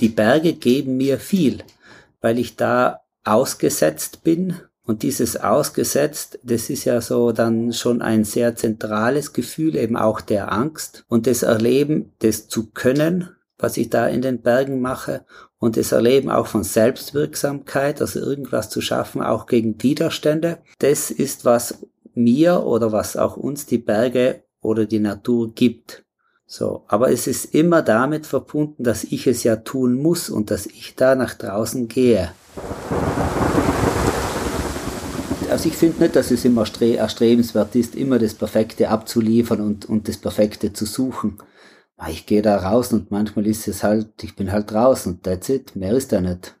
die Berge geben mir viel, weil ich da ausgesetzt bin. Und dieses ausgesetzt, das ist ja so dann schon ein sehr zentrales Gefühl, eben auch der Angst und das Erleben, das zu können, was ich da in den Bergen mache und das Erleben auch von Selbstwirksamkeit, also irgendwas zu schaffen, auch gegen Widerstände. Das ist, was mir oder was auch uns die Berge oder die Natur gibt. So, aber es ist immer damit verbunden, dass ich es ja tun muss und dass ich da nach draußen gehe. Also ich finde nicht, dass es immer erstrebenswert ist, immer das Perfekte abzuliefern und, und das Perfekte zu suchen. Ich gehe da raus und manchmal ist es halt, ich bin halt draußen und that's it, mehr ist da nicht.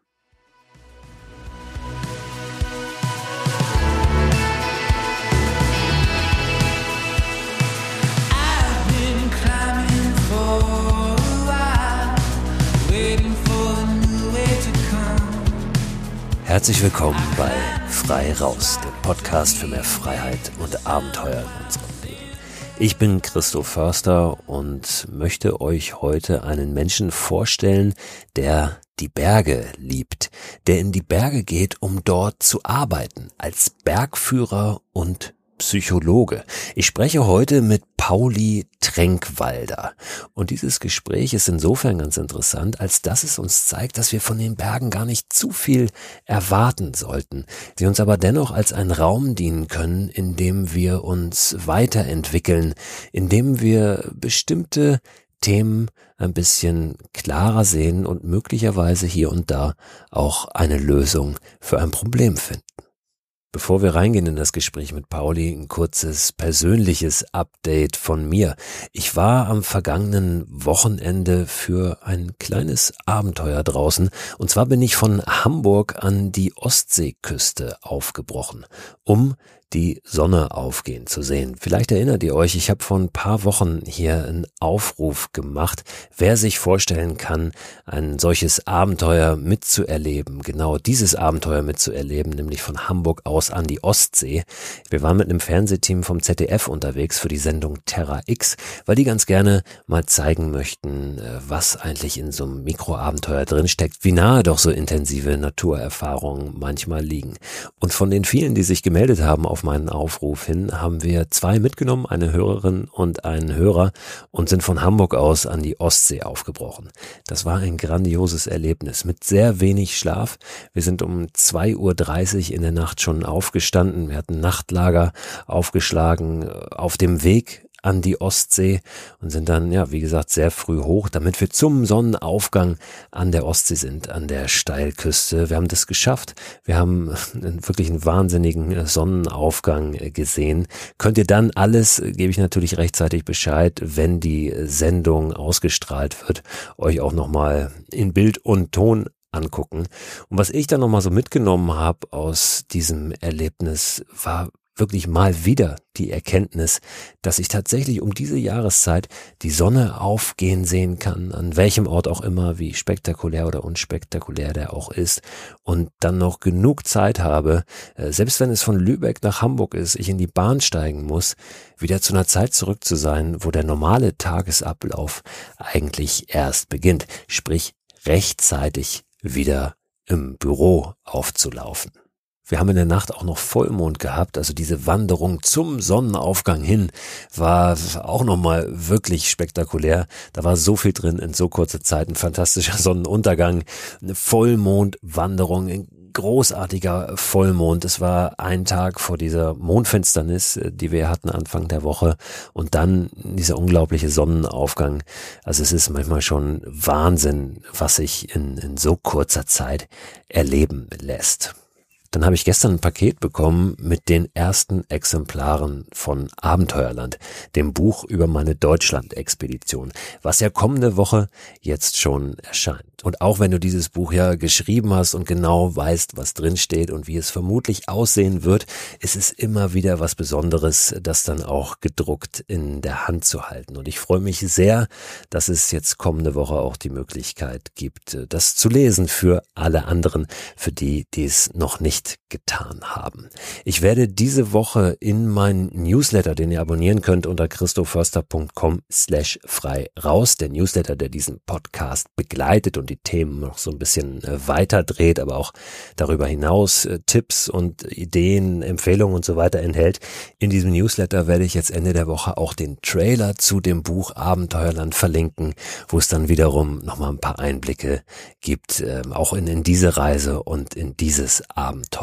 Herzlich willkommen bei Frei Raus, dem Podcast für mehr Freiheit und Abenteuer in unserem Leben. Ich bin Christoph Förster und möchte euch heute einen Menschen vorstellen, der die Berge liebt, der in die Berge geht, um dort zu arbeiten, als Bergführer und Psychologe. Ich spreche heute mit Pauli Tränkwalder. Und dieses Gespräch ist insofern ganz interessant, als dass es uns zeigt, dass wir von den Bergen gar nicht zu viel erwarten sollten, sie uns aber dennoch als ein Raum dienen können, in dem wir uns weiterentwickeln, in dem wir bestimmte Themen ein bisschen klarer sehen und möglicherweise hier und da auch eine Lösung für ein Problem finden. Bevor wir reingehen in das Gespräch mit Pauli, ein kurzes persönliches Update von mir. Ich war am vergangenen Wochenende für ein kleines Abenteuer draußen. Und zwar bin ich von Hamburg an die Ostseeküste aufgebrochen, um die Sonne aufgehen zu sehen. Vielleicht erinnert ihr euch, ich habe vor ein paar Wochen hier einen Aufruf gemacht, wer sich vorstellen kann, ein solches Abenteuer mitzuerleben, genau dieses Abenteuer mitzuerleben, nämlich von Hamburg aus an die Ostsee. Wir waren mit einem Fernsehteam vom ZDF unterwegs für die Sendung Terra X, weil die ganz gerne mal zeigen möchten, äh, was eigentlich in so einem Mikroabenteuer drinsteckt, wie nahe doch so intensive Naturerfahrungen manchmal liegen. Und von den vielen, die sich gemeldet haben auf meinen Aufruf hin haben wir zwei mitgenommen, eine Hörerin und einen Hörer und sind von Hamburg aus an die Ostsee aufgebrochen. Das war ein grandioses Erlebnis mit sehr wenig Schlaf. Wir sind um 2.30 Uhr in der Nacht schon aufgestanden. Wir hatten Nachtlager aufgeschlagen äh, auf dem Weg an die Ostsee und sind dann, ja, wie gesagt, sehr früh hoch, damit wir zum Sonnenaufgang an der Ostsee sind, an der Steilküste. Wir haben das geschafft. Wir haben wirklich einen wahnsinnigen Sonnenaufgang gesehen. Könnt ihr dann alles, gebe ich natürlich rechtzeitig Bescheid, wenn die Sendung ausgestrahlt wird, euch auch nochmal in Bild und Ton angucken. Und was ich dann nochmal so mitgenommen habe aus diesem Erlebnis, war wirklich mal wieder die Erkenntnis, dass ich tatsächlich um diese Jahreszeit die Sonne aufgehen sehen kann, an welchem Ort auch immer, wie spektakulär oder unspektakulär der auch ist, und dann noch genug Zeit habe, äh, selbst wenn es von Lübeck nach Hamburg ist, ich in die Bahn steigen muss, wieder zu einer Zeit zurück zu sein, wo der normale Tagesablauf eigentlich erst beginnt, sprich rechtzeitig wieder im Büro aufzulaufen. Wir haben in der Nacht auch noch Vollmond gehabt, also diese Wanderung zum Sonnenaufgang hin war auch nochmal wirklich spektakulär. Da war so viel drin in so kurzer Zeit, ein fantastischer Sonnenuntergang, eine Vollmondwanderung, ein großartiger Vollmond. Es war ein Tag vor dieser Mondfinsternis, die wir hatten Anfang der Woche und dann dieser unglaubliche Sonnenaufgang. Also es ist manchmal schon Wahnsinn, was sich in, in so kurzer Zeit erleben lässt. Dann habe ich gestern ein Paket bekommen mit den ersten Exemplaren von Abenteuerland, dem Buch über meine Deutschland-Expedition, was ja kommende Woche jetzt schon erscheint. Und auch wenn du dieses Buch ja geschrieben hast und genau weißt, was drin und wie es vermutlich aussehen wird, ist es immer wieder was Besonderes, das dann auch gedruckt in der Hand zu halten. Und ich freue mich sehr, dass es jetzt kommende Woche auch die Möglichkeit gibt, das zu lesen für alle anderen, für die, die es noch nicht getan haben. Ich werde diese Woche in meinen Newsletter, den ihr abonnieren könnt unter christoförster.com slash frei raus, der Newsletter, der diesen Podcast begleitet und die Themen noch so ein bisschen äh, weiter dreht, aber auch darüber hinaus äh, Tipps und Ideen, Empfehlungen und so weiter enthält. In diesem Newsletter werde ich jetzt Ende der Woche auch den Trailer zu dem Buch Abenteuerland verlinken, wo es dann wiederum nochmal ein paar Einblicke gibt, äh, auch in, in diese Reise und in dieses Abenteuer.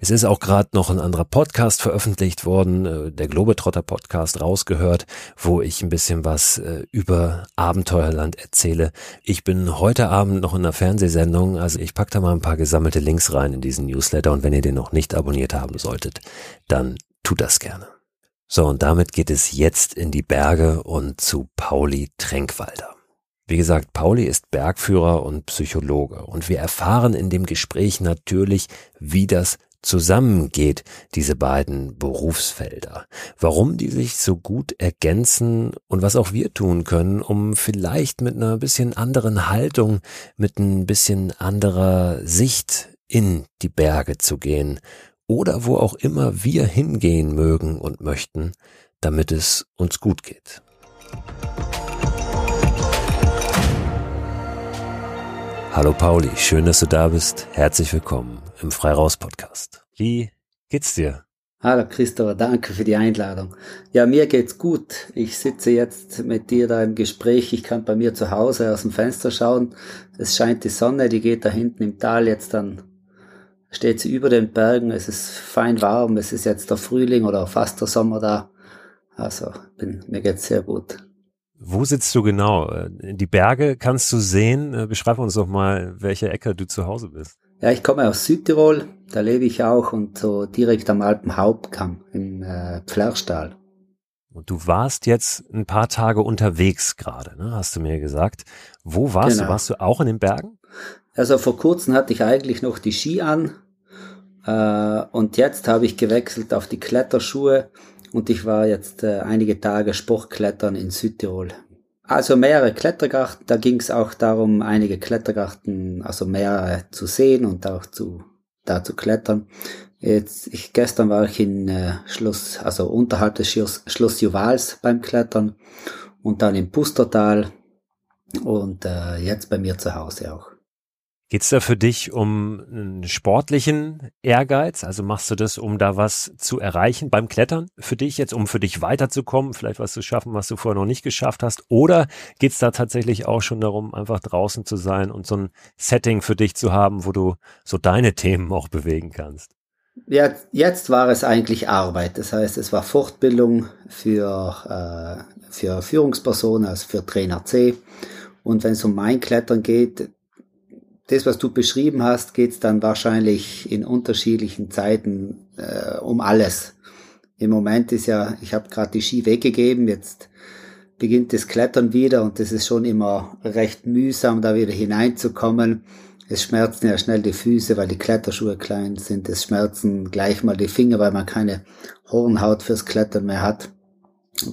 Es ist auch gerade noch ein anderer Podcast veröffentlicht worden, äh, der Globetrotter Podcast rausgehört, wo ich ein bisschen was äh, über Abenteuerland erzähle. Ich bin heute Abend noch in einer Fernsehsendung, also ich packe da mal ein paar gesammelte Links rein in diesen Newsletter und wenn ihr den noch nicht abonniert haben solltet, dann tut das gerne. So, und damit geht es jetzt in die Berge und zu Pauli Tränkwalder. Wie gesagt, Pauli ist Bergführer und Psychologe und wir erfahren in dem Gespräch natürlich, wie das zusammengeht, diese beiden Berufsfelder. Warum die sich so gut ergänzen und was auch wir tun können, um vielleicht mit einer bisschen anderen Haltung, mit ein bisschen anderer Sicht in die Berge zu gehen oder wo auch immer wir hingehen mögen und möchten, damit es uns gut geht. Hallo Pauli, schön, dass du da bist. Herzlich willkommen im Freiraus Podcast. Wie geht's dir? Hallo Christopher, danke für die Einladung. Ja, mir geht's gut. Ich sitze jetzt mit dir da im Gespräch. Ich kann bei mir zu Hause aus dem Fenster schauen. Es scheint die Sonne, die geht da hinten im Tal jetzt dann, steht sie über den Bergen. Es ist fein warm. Es ist jetzt der Frühling oder fast der Sommer da. Also, bin, mir geht's sehr gut. Wo sitzt du genau? Die Berge kannst du sehen. Äh, beschreib uns doch mal, welche Ecke du zu Hause bist. Ja, ich komme aus Südtirol, da lebe ich auch und so direkt am Alpenhauptkamm im äh, Pflerschtal. Und du warst jetzt ein paar Tage unterwegs gerade, ne? hast du mir gesagt. Wo warst genau. du? Warst du auch in den Bergen? Also vor kurzem hatte ich eigentlich noch die Ski an äh, und jetzt habe ich gewechselt auf die Kletterschuhe und ich war jetzt äh, einige Tage Sportklettern in Südtirol. Also mehrere Klettergarten, da ging es auch darum, einige Klettergarten, also mehrere zu sehen und auch zu da zu klettern. Jetzt, ich, gestern war ich in äh, Schloss, also unterhalb des Schloss, Schloss Juvals beim Klettern und dann im Pustertal und äh, jetzt bei mir zu Hause auch. Geht's da für dich um einen sportlichen Ehrgeiz? Also machst du das, um da was zu erreichen beim Klettern für dich jetzt, um für dich weiterzukommen, vielleicht was zu schaffen, was du vorher noch nicht geschafft hast? Oder geht's da tatsächlich auch schon darum, einfach draußen zu sein und so ein Setting für dich zu haben, wo du so deine Themen auch bewegen kannst? Ja, jetzt war es eigentlich Arbeit. Das heißt, es war Fortbildung für, äh, für Führungspersonen, also für Trainer C. Und wenn es um mein Klettern geht, das, was du beschrieben hast, geht es dann wahrscheinlich in unterschiedlichen Zeiten äh, um alles. Im Moment ist ja, ich habe gerade die Ski weggegeben, jetzt beginnt das Klettern wieder und das ist schon immer recht mühsam, da wieder hineinzukommen. Es schmerzen ja schnell die Füße, weil die Kletterschuhe klein sind. Es schmerzen gleich mal die Finger, weil man keine Hornhaut fürs Klettern mehr hat.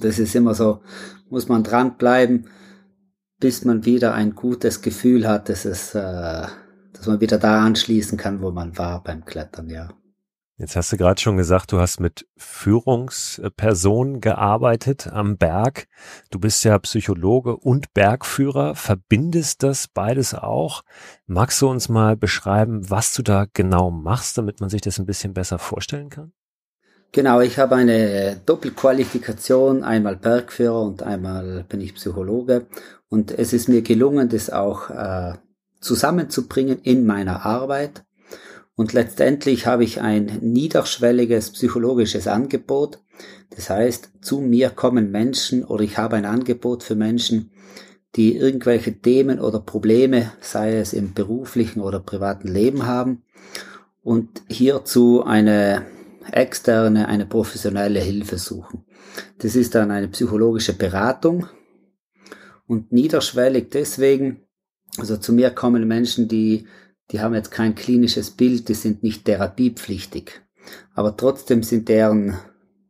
Das ist immer so, muss man dranbleiben bis man wieder ein gutes Gefühl hat, dass es, äh, dass man wieder da anschließen kann, wo man war beim Klettern, ja. Jetzt hast du gerade schon gesagt, du hast mit Führungspersonen gearbeitet am Berg. Du bist ja Psychologe und Bergführer, verbindest das beides auch. Magst du uns mal beschreiben, was du da genau machst, damit man sich das ein bisschen besser vorstellen kann? Genau, ich habe eine Doppelqualifikation, einmal Bergführer und einmal bin ich Psychologe. Und es ist mir gelungen, das auch äh, zusammenzubringen in meiner Arbeit. Und letztendlich habe ich ein niederschwelliges psychologisches Angebot. Das heißt, zu mir kommen Menschen oder ich habe ein Angebot für Menschen, die irgendwelche Themen oder Probleme, sei es im beruflichen oder privaten Leben haben und hierzu eine externe, eine professionelle Hilfe suchen. Das ist dann eine psychologische Beratung und niederschwellig deswegen, also zu mir kommen Menschen, die, die haben jetzt kein klinisches Bild, die sind nicht therapiepflichtig, aber trotzdem sind deren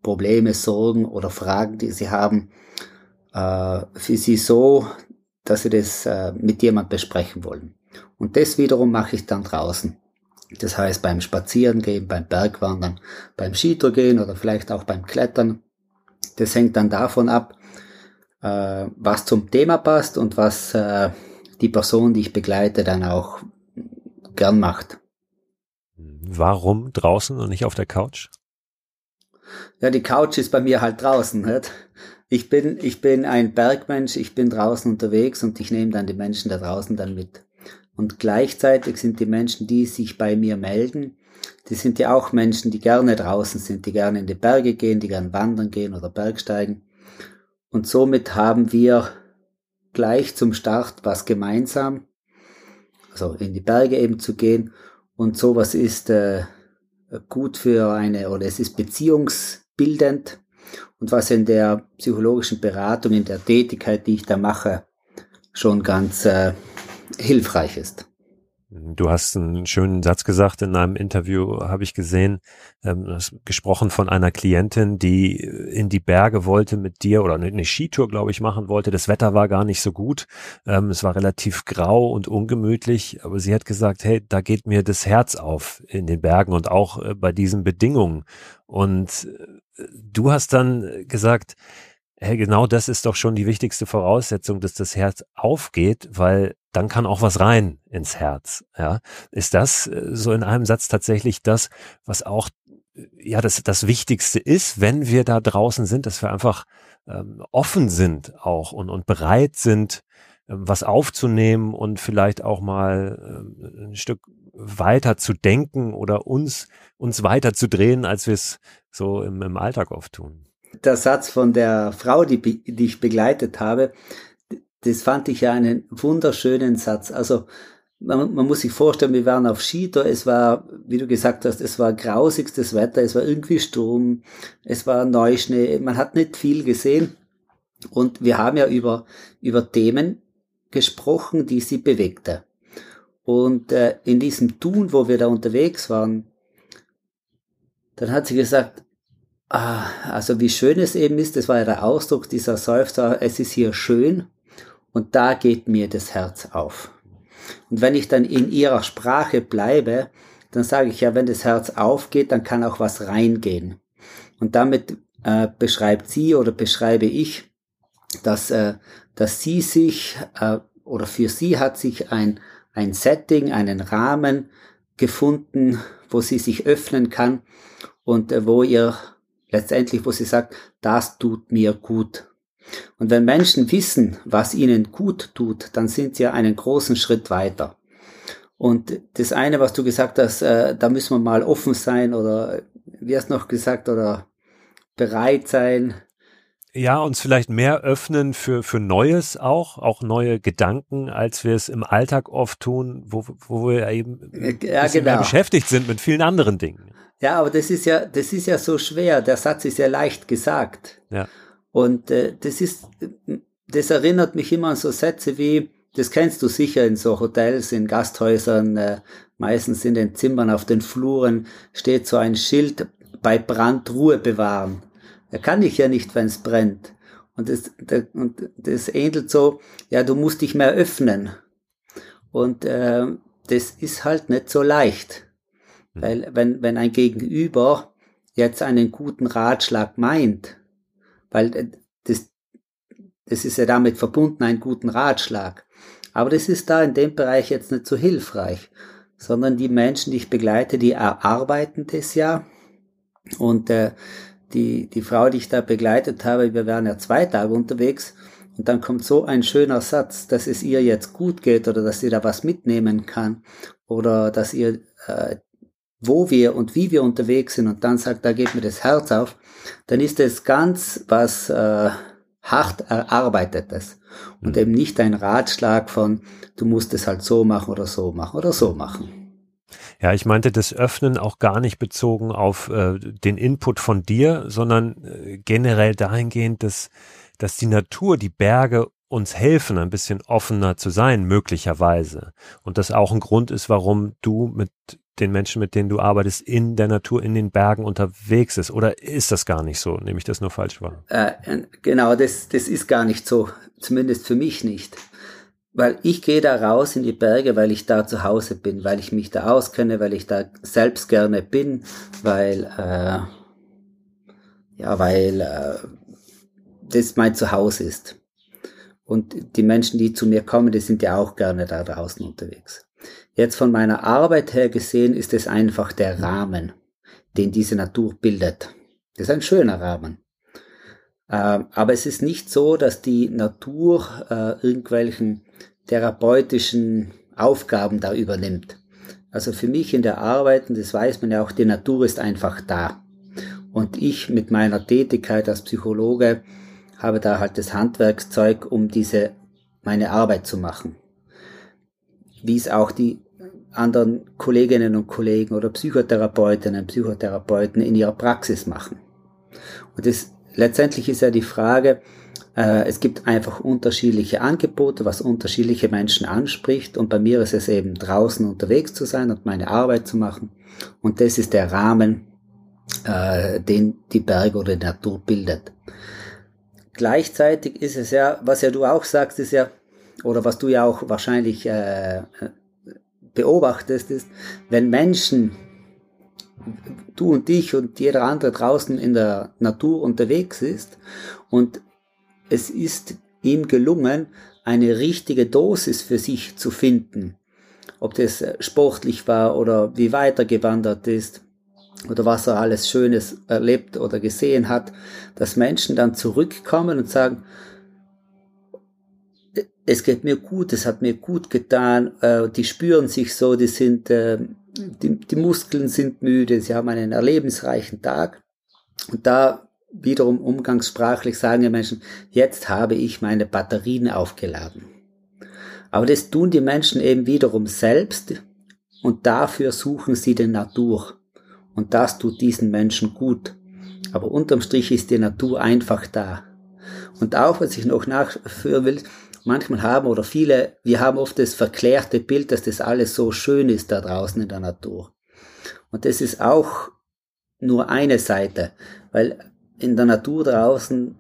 Probleme, Sorgen oder Fragen, die sie haben, äh, für sie so, dass sie das äh, mit jemand besprechen wollen. Und das wiederum mache ich dann draußen. Das heißt beim Spazierengehen, beim Bergwandern, beim Skitourgehen oder vielleicht auch beim Klettern. Das hängt dann davon ab, äh, was zum Thema passt und was äh, die Person, die ich begleite, dann auch gern macht. Warum draußen und nicht auf der Couch? Ja, die Couch ist bei mir halt draußen. Nicht? Ich bin, ich bin ein Bergmensch, ich bin draußen unterwegs und ich nehme dann die Menschen da draußen dann mit. Und gleichzeitig sind die Menschen, die sich bei mir melden, die sind ja auch Menschen, die gerne draußen sind, die gerne in die Berge gehen, die gerne wandern gehen oder Bergsteigen. Und somit haben wir gleich zum Start was gemeinsam, also in die Berge eben zu gehen. Und sowas ist äh, gut für eine, oder es ist beziehungsbildend. Und was in der psychologischen Beratung, in der Tätigkeit, die ich da mache, schon ganz äh, hilfreich ist. Du hast einen schönen Satz gesagt in einem Interview, habe ich gesehen, ähm, gesprochen von einer Klientin, die in die Berge wollte mit dir oder eine Skitour, glaube ich, machen wollte. Das Wetter war gar nicht so gut. Ähm, es war relativ grau und ungemütlich, aber sie hat gesagt, hey, da geht mir das Herz auf in den Bergen und auch äh, bei diesen Bedingungen. Und äh, du hast dann gesagt, hey, genau das ist doch schon die wichtigste Voraussetzung, dass das Herz aufgeht, weil dann kann auch was rein ins Herz. Ja, ist das äh, so in einem Satz tatsächlich das, was auch äh, ja das das Wichtigste ist, wenn wir da draußen sind, dass wir einfach ähm, offen sind auch und und bereit sind, ähm, was aufzunehmen und vielleicht auch mal ähm, ein Stück weiter zu denken oder uns uns weiter zu drehen, als wir es so im, im Alltag oft tun. Der Satz von der Frau, die, die ich begleitet habe, das fand ich ja einen wunderschönen Satz. Also man, man muss sich vorstellen, wir waren auf Skitour, es war, wie du gesagt hast, es war grausigstes Wetter, es war irgendwie Sturm, es war Neuschnee, man hat nicht viel gesehen. Und wir haben ja über, über Themen gesprochen, die sie bewegte. Und äh, in diesem Tun, wo wir da unterwegs waren, dann hat sie gesagt, ah, also wie schön es eben ist, das war ja der Ausdruck dieser Seufzer, es ist hier schön. Und da geht mir das Herz auf. Und wenn ich dann in ihrer Sprache bleibe, dann sage ich ja, wenn das Herz aufgeht, dann kann auch was reingehen. Und damit äh, beschreibt sie oder beschreibe ich, dass, äh, dass sie sich äh, oder für sie hat sich ein, ein Setting, einen Rahmen gefunden, wo sie sich öffnen kann und äh, wo ihr letztendlich, wo sie sagt, das tut mir gut. Und wenn Menschen wissen, was ihnen gut tut, dann sind sie einen großen Schritt weiter. Und das eine, was du gesagt hast, äh, da müssen wir mal offen sein oder wie hast du noch gesagt, oder bereit sein. Ja, uns vielleicht mehr öffnen für, für Neues auch, auch neue Gedanken, als wir es im Alltag oft tun, wo, wo wir eben ja, genau. beschäftigt sind mit vielen anderen Dingen. Ja, aber das ist ja, das ist ja so schwer. Der Satz ist ja leicht gesagt. Ja. Und äh, das ist, das erinnert mich immer an so Sätze wie, das kennst du sicher in so Hotels, in Gasthäusern, äh, meistens in den Zimmern auf den Fluren steht so ein Schild, bei Brand Ruhe bewahren. Da kann ich ja nicht, wenn es brennt. Und das, das, und das ähnelt so, ja, du musst dich mehr öffnen. Und äh, das ist halt nicht so leicht. Hm. Weil wenn, wenn ein Gegenüber jetzt einen guten Ratschlag meint, weil äh, das, das ist ja damit verbunden, einen guten Ratschlag. Aber das ist da in dem Bereich jetzt nicht so hilfreich, sondern die Menschen, die ich begleite, die erarbeiten das ja. Und äh, die, die Frau, die ich da begleitet habe, wir waren ja zwei Tage unterwegs, und dann kommt so ein schöner Satz, dass es ihr jetzt gut geht oder dass sie da was mitnehmen kann oder dass ihr, äh, wo wir und wie wir unterwegs sind und dann sagt, da geht mir das Herz auf dann ist es ganz was äh, hart erarbeitetes und mhm. eben nicht ein Ratschlag von, du musst es halt so machen oder so machen oder so machen. Ja, ich meinte das Öffnen auch gar nicht bezogen auf äh, den Input von dir, sondern äh, generell dahingehend, dass, dass die Natur, die Berge uns helfen, ein bisschen offener zu sein, möglicherweise. Und das auch ein Grund ist, warum du mit den Menschen, mit denen du arbeitest, in der Natur, in den Bergen unterwegs ist? Oder ist das gar nicht so? Nehme ich das nur falsch wahr? Äh, genau, das, das ist gar nicht so. Zumindest für mich nicht. Weil ich gehe da raus in die Berge, weil ich da zu Hause bin, weil ich mich da auskenne, weil ich da selbst gerne bin, weil, äh, ja, weil äh, das mein Zuhause ist. Und die Menschen, die zu mir kommen, die sind ja auch gerne da draußen unterwegs. Jetzt von meiner Arbeit her gesehen ist es einfach der Rahmen, den diese Natur bildet. Das ist ein schöner Rahmen. Ähm, aber es ist nicht so, dass die Natur äh, irgendwelchen therapeutischen Aufgaben da übernimmt. Also für mich in der Arbeit, und das weiß man ja auch, die Natur ist einfach da. Und ich mit meiner Tätigkeit als Psychologe habe da halt das Handwerkszeug, um diese, meine Arbeit zu machen. Wie es auch die anderen Kolleginnen und Kollegen oder Psychotherapeutinnen Psychotherapeuten in ihrer Praxis machen. Und das, letztendlich ist ja die Frage, äh, es gibt einfach unterschiedliche Angebote, was unterschiedliche Menschen anspricht. Und bei mir ist es eben draußen unterwegs zu sein und meine Arbeit zu machen. Und das ist der Rahmen, äh, den die Berge oder die Natur bildet. Gleichzeitig ist es ja, was ja du auch sagst, ist ja, oder was du ja auch wahrscheinlich äh, beobachtest, ist, wenn Menschen, du und ich und jeder andere draußen in der Natur unterwegs ist und es ist ihm gelungen, eine richtige Dosis für sich zu finden. Ob das sportlich war oder wie weitergewandert ist oder was er alles Schönes erlebt oder gesehen hat, dass Menschen dann zurückkommen und sagen, es geht mir gut, es hat mir gut getan, äh, die spüren sich so, die sind, äh, die, die Muskeln sind müde, sie haben einen erlebensreichen Tag. Und da wiederum umgangssprachlich sagen die Menschen, jetzt habe ich meine Batterien aufgeladen. Aber das tun die Menschen eben wiederum selbst und dafür suchen sie die Natur. Und das tut diesen Menschen gut. Aber unterm Strich ist die Natur einfach da. Und auch, was ich noch nachführen will, manchmal haben oder viele, wir haben oft das verklärte Bild, dass das alles so schön ist da draußen in der Natur. Und das ist auch nur eine Seite, weil in der Natur draußen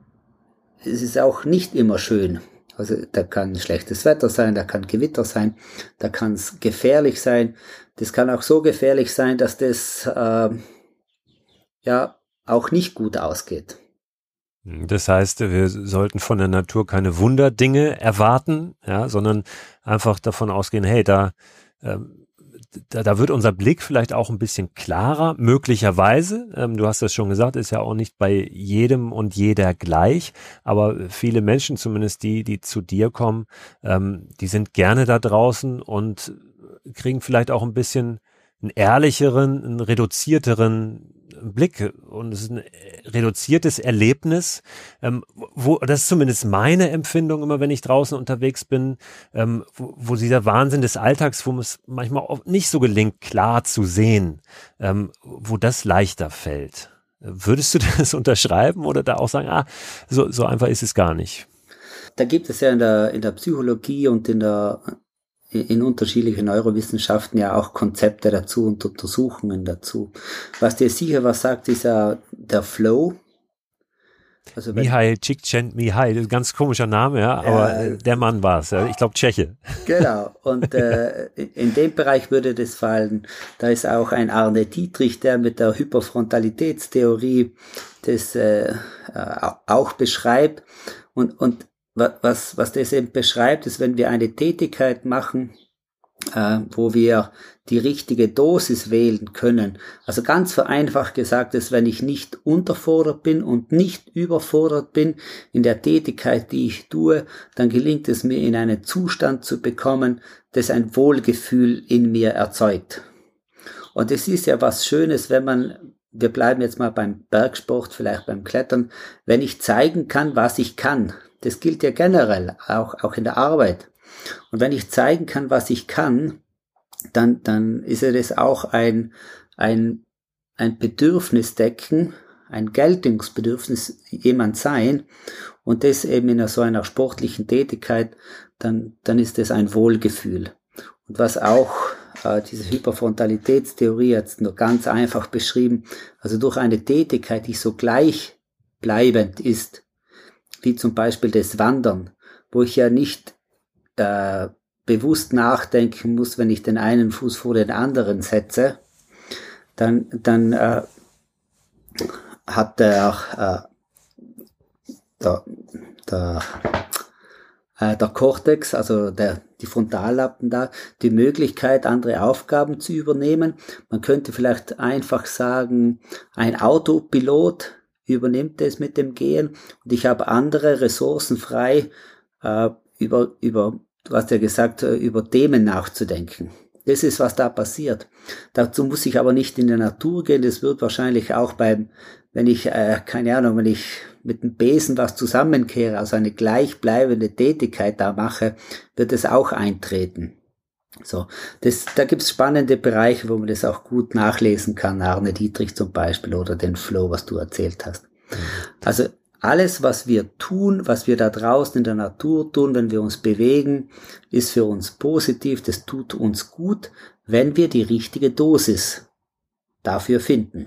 es ist auch nicht immer schön. Also da kann schlechtes Wetter sein, da kann Gewitter sein, da kann es gefährlich sein. Das kann auch so gefährlich sein, dass das äh, ja auch nicht gut ausgeht. Das heißt, wir sollten von der Natur keine Wunderdinge erwarten, ja, sondern einfach davon ausgehen, hey, da ähm, da, da wird unser Blick vielleicht auch ein bisschen klarer, möglicherweise. Ähm, du hast das schon gesagt, ist ja auch nicht bei jedem und jeder gleich, aber viele Menschen, zumindest die, die zu dir kommen, ähm, die sind gerne da draußen und kriegen vielleicht auch ein bisschen einen ehrlicheren, einen reduzierteren Blick und es ist ein reduziertes Erlebnis, ähm, wo das ist zumindest meine Empfindung immer, wenn ich draußen unterwegs bin, ähm, wo, wo dieser Wahnsinn des Alltags, wo es manchmal auch nicht so gelingt, klar zu sehen, ähm, wo das leichter fällt. Würdest du das unterschreiben oder da auch sagen, ah, so, so einfach ist es gar nicht? Da gibt es ja in der, in der Psychologie und in der in unterschiedlichen Neurowissenschaften ja auch Konzepte dazu und Untersuchungen dazu. Was dir sicher was sagt, ist ja der Flow. Also Mihai Csikszentmihalyi, das ist ein ganz komischer Name, ja, aber äh, der Mann war es, ja. ich glaube Tscheche. Genau, und äh, in dem Bereich würde das fallen. Da ist auch ein Arne Dietrich, der mit der Hyperfrontalitätstheorie das äh, auch beschreibt. Und, und was, was das eben beschreibt, ist, wenn wir eine Tätigkeit machen, äh, wo wir die richtige Dosis wählen können. Also ganz vereinfacht gesagt ist, wenn ich nicht unterfordert bin und nicht überfordert bin in der Tätigkeit, die ich tue, dann gelingt es mir in einen Zustand zu bekommen, das ein Wohlgefühl in mir erzeugt. Und es ist ja was Schönes, wenn man, wir bleiben jetzt mal beim Bergsport, vielleicht beim Klettern, wenn ich zeigen kann, was ich kann, das gilt ja generell, auch, auch in der Arbeit. Und wenn ich zeigen kann, was ich kann, dann, dann ist ja das auch ein, ein, ein Bedürfnis decken, ein Geltungsbedürfnis jemand sein und das eben in so einer sportlichen Tätigkeit, dann, dann ist das ein Wohlgefühl. Und was auch äh, diese Hyperfrontalitätstheorie jetzt nur ganz einfach beschrieben, also durch eine Tätigkeit, die so gleichbleibend ist, wie zum Beispiel das Wandern, wo ich ja nicht äh, bewusst nachdenken muss, wenn ich den einen Fuß vor den anderen setze, dann, dann äh, hat der, äh, der, der äh, der Cortex, also der, die Frontallappen da, die Möglichkeit, andere Aufgaben zu übernehmen. Man könnte vielleicht einfach sagen, ein Autopilot übernimmt es mit dem Gehen und ich habe andere Ressourcen frei, äh, über, über, du hast ja gesagt, äh, über Themen nachzudenken. Das ist, was da passiert. Dazu muss ich aber nicht in die Natur gehen. Das wird wahrscheinlich auch beim, wenn ich, äh, keine Ahnung, wenn ich mit dem Besen was zusammenkehre, also eine gleichbleibende Tätigkeit da mache, wird es auch eintreten. So, das, da gibt's spannende Bereiche, wo man das auch gut nachlesen kann. Arne Dietrich zum Beispiel oder den Flow, was du erzählt hast. Mhm. Also alles, was wir tun, was wir da draußen in der Natur tun, wenn wir uns bewegen, ist für uns positiv, das tut uns gut, wenn wir die richtige Dosis dafür finden.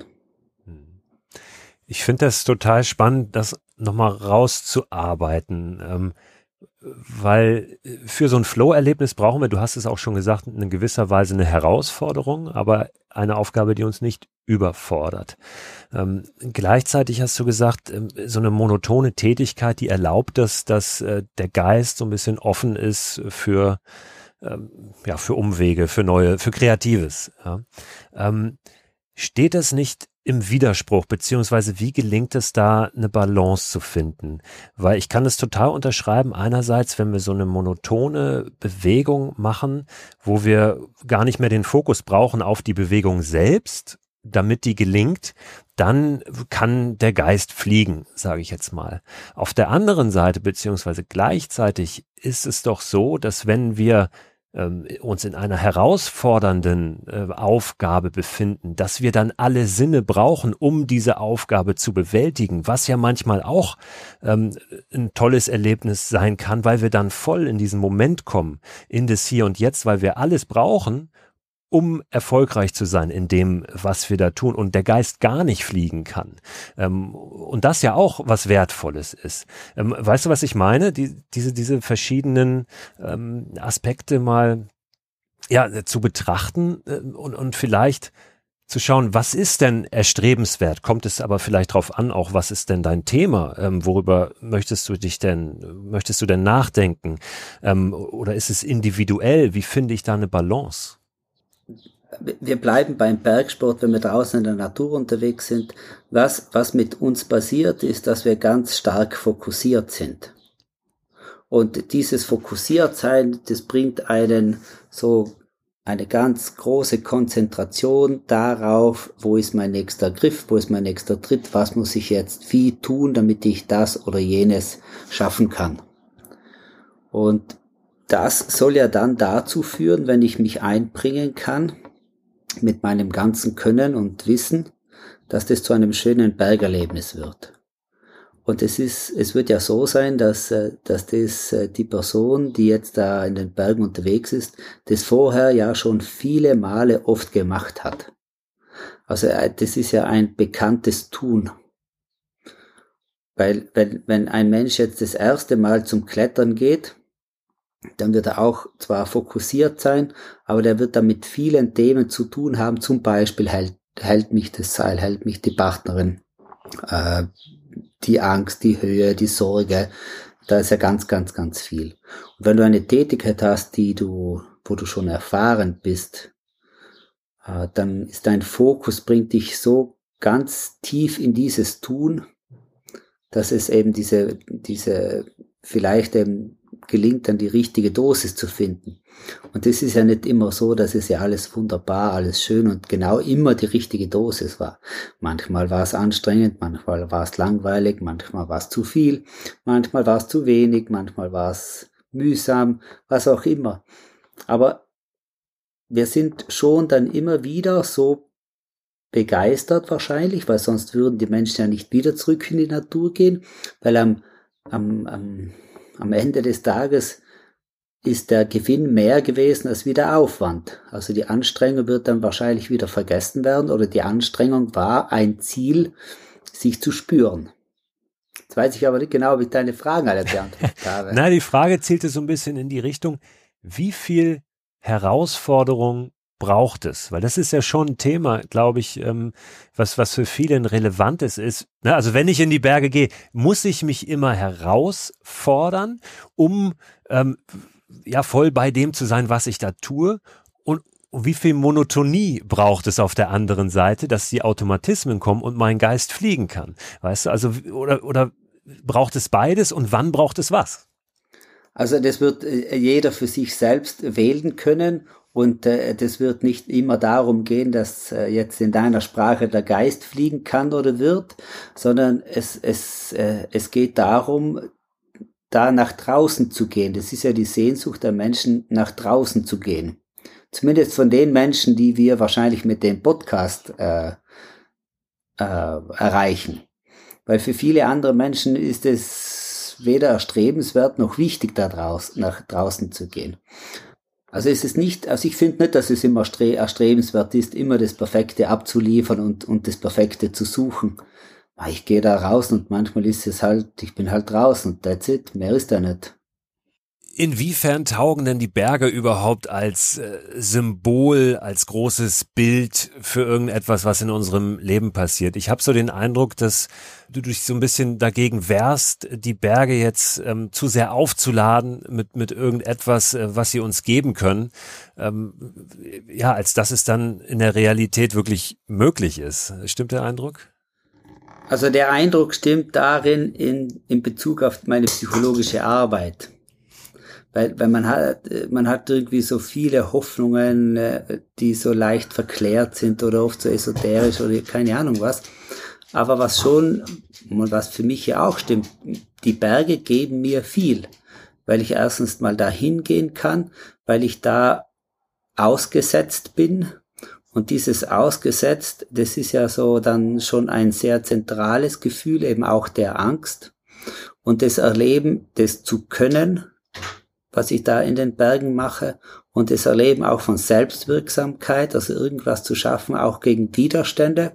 Ich finde das total spannend, das nochmal rauszuarbeiten. Ähm, weil für so ein Flow-Erlebnis brauchen wir, du hast es auch schon gesagt, in gewisser Weise eine Herausforderung, aber eine Aufgabe, die uns nicht überfordert. Ähm, gleichzeitig hast du gesagt, ähm, so eine monotone Tätigkeit, die erlaubt es, dass äh, der Geist so ein bisschen offen ist für, ähm, ja, für Umwege, für neue, für Kreatives. Ja. Ähm, steht das nicht im Widerspruch, beziehungsweise wie gelingt es da, eine Balance zu finden? Weil ich kann es total unterschreiben, einerseits, wenn wir so eine monotone Bewegung machen, wo wir gar nicht mehr den Fokus brauchen auf die Bewegung selbst, damit die gelingt, dann kann der Geist fliegen, sage ich jetzt mal. Auf der anderen Seite, beziehungsweise gleichzeitig ist es doch so, dass wenn wir ähm, uns in einer herausfordernden äh, Aufgabe befinden, dass wir dann alle Sinne brauchen, um diese Aufgabe zu bewältigen, was ja manchmal auch ähm, ein tolles Erlebnis sein kann, weil wir dann voll in diesen Moment kommen, in das Hier und Jetzt, weil wir alles brauchen, um erfolgreich zu sein in dem, was wir da tun und der Geist gar nicht fliegen kann. Ähm, und das ja auch was Wertvolles ist. Ähm, weißt du, was ich meine? Die, diese, diese verschiedenen ähm, Aspekte mal ja, zu betrachten äh, und, und vielleicht zu schauen, was ist denn erstrebenswert? Kommt es aber vielleicht darauf an, auch was ist denn dein Thema? Ähm, worüber möchtest du dich denn, möchtest du denn nachdenken? Ähm, oder ist es individuell? Wie finde ich da eine Balance? Wir bleiben beim Bergsport, wenn wir draußen in der Natur unterwegs sind. Was, was mit uns passiert, ist, dass wir ganz stark fokussiert sind. Und dieses Fokussiertsein, das bringt einen so eine ganz große Konzentration darauf, wo ist mein nächster Griff, wo ist mein nächster Tritt, was muss ich jetzt wie tun, damit ich das oder jenes schaffen kann. Und das soll ja dann dazu führen, wenn ich mich einbringen kann mit meinem ganzen Können und Wissen, dass das zu einem schönen Bergerlebnis wird. Und es ist, es wird ja so sein, dass, äh, dass das äh, die Person, die jetzt da in den Bergen unterwegs ist, das vorher ja schon viele Male oft gemacht hat. Also äh, das ist ja ein bekanntes Tun. Weil wenn, wenn ein Mensch jetzt das erste Mal zum Klettern geht, dann wird er auch zwar fokussiert sein, aber der wird dann mit vielen Themen zu tun haben. Zum Beispiel hält, hält mich das Seil, hält mich die Partnerin, äh, die Angst, die Höhe, die Sorge. Da ist ja ganz, ganz, ganz viel. Und wenn du eine Tätigkeit hast, die du, wo du schon erfahren bist, äh, dann ist dein Fokus, bringt dich so ganz tief in dieses Tun, dass es eben diese, diese, vielleicht eben gelingt, dann die richtige Dosis zu finden. Und das ist ja nicht immer so, dass es ja alles wunderbar, alles schön und genau immer die richtige Dosis war. Manchmal war es anstrengend, manchmal war es langweilig, manchmal war es zu viel, manchmal war es zu wenig, manchmal war es mühsam, was auch immer. Aber wir sind schon dann immer wieder so begeistert wahrscheinlich, weil sonst würden die Menschen ja nicht wieder zurück in die Natur gehen, weil am, am, am am Ende des Tages ist der Gewinn mehr gewesen als wie der Aufwand. Also die Anstrengung wird dann wahrscheinlich wieder vergessen werden oder die Anstrengung war ein Ziel, sich zu spüren. Jetzt weiß ich aber nicht genau, ob ich deine Fragen alle beantwortet habe. Nein, die Frage zielte so ein bisschen in die Richtung, wie viel Herausforderung braucht es? Weil das ist ja schon ein Thema, glaube ich, ähm, was, was für viele ein relevantes ist. Ne? Also wenn ich in die Berge gehe, muss ich mich immer herausfordern, um ähm, ja voll bei dem zu sein, was ich da tue. Und wie viel Monotonie braucht es auf der anderen Seite, dass die Automatismen kommen und mein Geist fliegen kann? Weißt du, also oder oder braucht es beides und wann braucht es was? Also das wird äh, jeder für sich selbst wählen können und äh, das wird nicht immer darum gehen, dass äh, jetzt in deiner Sprache der Geist fliegen kann oder wird, sondern es, es, äh, es geht darum, da nach draußen zu gehen. Das ist ja die Sehnsucht der Menschen, nach draußen zu gehen. Zumindest von den Menschen, die wir wahrscheinlich mit dem Podcast äh, äh, erreichen. Weil für viele andere Menschen ist es weder erstrebenswert noch wichtig, da draußen, nach draußen zu gehen. Also es ist nicht, also ich finde nicht, dass es immer erstrebenswert ist, immer das Perfekte abzuliefern und, und das Perfekte zu suchen. Ich gehe da raus und manchmal ist es halt, ich bin halt draußen und that's it, mehr ist da nicht. Inwiefern taugen denn die Berge überhaupt als äh, Symbol, als großes Bild für irgendetwas, was in unserem Leben passiert? Ich habe so den Eindruck, dass du dich so ein bisschen dagegen wehrst, die Berge jetzt ähm, zu sehr aufzuladen mit, mit irgendetwas, äh, was sie uns geben können. Ähm, ja, als dass es dann in der Realität wirklich möglich ist. Stimmt der Eindruck? Also der Eindruck stimmt darin in, in Bezug auf meine psychologische Arbeit weil, weil man hat, man hat irgendwie so viele Hoffnungen, äh, die so leicht verklärt sind oder oft so esoterisch oder keine Ahnung was. Aber was schon, und was für mich ja auch stimmt, die Berge geben mir viel, weil ich erstens mal da hingehen kann, weil ich da ausgesetzt bin. Und dieses ausgesetzt, das ist ja so dann schon ein sehr zentrales Gefühl, eben auch der Angst. Und das Erleben, das zu können, was ich da in den Bergen mache und das Erleben auch von Selbstwirksamkeit, also irgendwas zu schaffen, auch gegen Widerstände.